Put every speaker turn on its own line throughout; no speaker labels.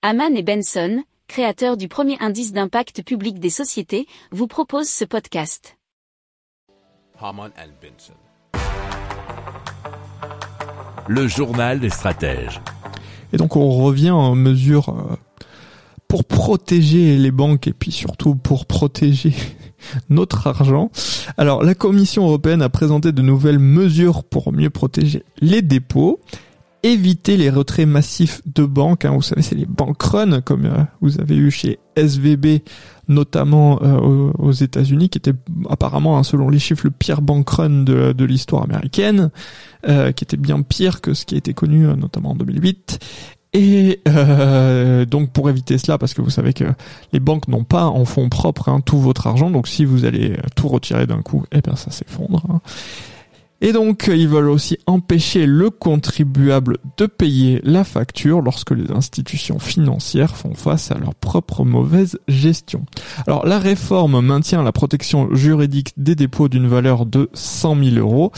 Haman et Benson, créateurs du premier indice d'impact public des sociétés, vous proposent ce podcast.
Haman and Benson.
Le journal des stratèges.
Et donc on revient en mesure euh, pour protéger les banques et puis surtout pour protéger notre argent. Alors la Commission européenne a présenté de nouvelles mesures pour mieux protéger les dépôts éviter les retraits massifs de banques. Hein. Vous savez, c'est les bank runs comme euh, vous avez eu chez SVB, notamment euh, aux, États-Unis, qui était apparemment, hein, selon les chiffres, le pire bank run de, de l'histoire américaine, euh, qui était bien pire que ce qui a été connu notamment en 2008. Et donc pour éviter cela, parce que vous savez que les banques n'ont pas en fonds propres hein, tout votre argent, donc si vous allez tout retirer d'un coup, eh bien ça s'effondre. Hein. Et donc, ils veulent aussi empêcher le contribuable de payer la facture lorsque les institutions financières font face à leur propre mauvaise gestion. Alors, la réforme maintient la protection juridique des dépôts d'une valeur de 100 000 euros,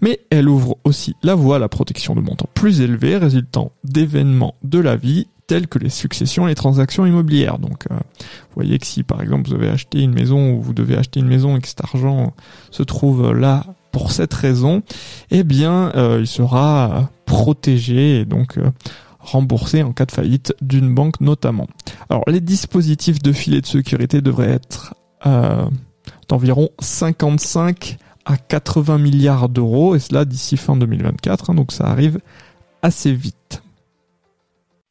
mais elle ouvre aussi la voie à la protection de montants plus élevés résultant d'événements de la vie tels que les successions et les transactions immobilières. Donc, euh, vous voyez que si par exemple vous avez acheté une maison ou vous devez acheter une maison et que cet argent se trouve là pour cette raison, eh bien, euh, il sera protégé et donc euh, remboursé en cas de faillite d'une banque notamment. Alors, les dispositifs de filet de sécurité devraient être euh, d'environ 55 à 80 milliards d'euros, et cela d'ici fin 2024, hein, donc ça arrive assez vite.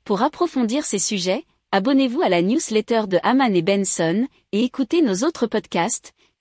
Pour approfondir ces sujets, abonnez-vous à la newsletter de Haman et Benson et écoutez nos autres podcasts